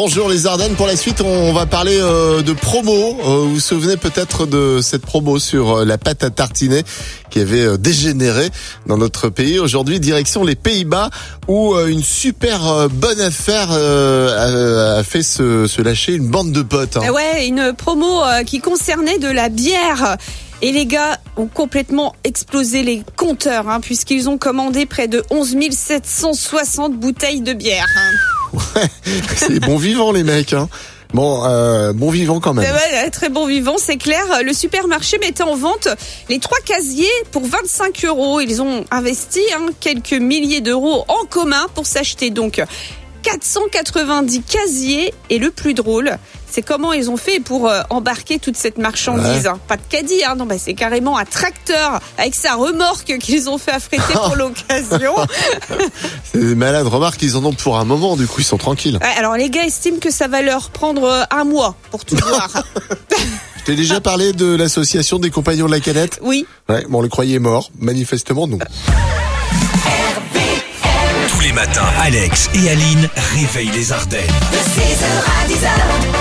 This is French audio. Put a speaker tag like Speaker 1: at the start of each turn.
Speaker 1: Bonjour les Ardennes. Pour la suite, on va parler euh, de promo. Euh, vous vous souvenez peut-être de cette promo sur euh, la pâte à tartiner qui avait dégénéré dans notre pays. Aujourd'hui, direction les Pays-Bas où une super bonne affaire a, fait se, lâcher une bande de potes. hein.
Speaker 2: Ah Ouais, une promo qui concernait de la bière. Et les gars ont complètement explosé les compteurs, hein, puisqu'ils ont commandé près de 11 760 bouteilles de bière. hein.
Speaker 1: C'est bon vivant les mecs. Hein. Bon, euh, bon vivant quand même.
Speaker 2: Eh ouais, très bon vivant, c'est clair. Le supermarché mettait en vente les trois casiers pour 25 euros. Ils ont investi hein, quelques milliers d'euros en commun pour s'acheter donc 490 casiers. Et le plus drôle, c'est comment ils ont fait pour euh, embarquer toute cette marchandise.
Speaker 1: Ouais.
Speaker 2: hein. Pas de caddie, hein, non, bah, c'est carrément un tracteur avec sa remorque qu'ils ont fait affréter pour l'occasion.
Speaker 1: C'est des malades. Remarque, ils en ont pour un moment. Du coup, ils sont tranquilles.
Speaker 2: Ouais, alors les gars estiment que ça va leur prendre euh, un mois pour tout voir.
Speaker 1: Je t'ai déjà parlé de l'association des compagnons de la canette.
Speaker 2: Oui.
Speaker 1: Ouais, bon, on le croyait mort. Manifestement, non.
Speaker 3: Tous les matins, Alex et Aline réveillent les Ardennes.
Speaker 4: De 6h à 10h,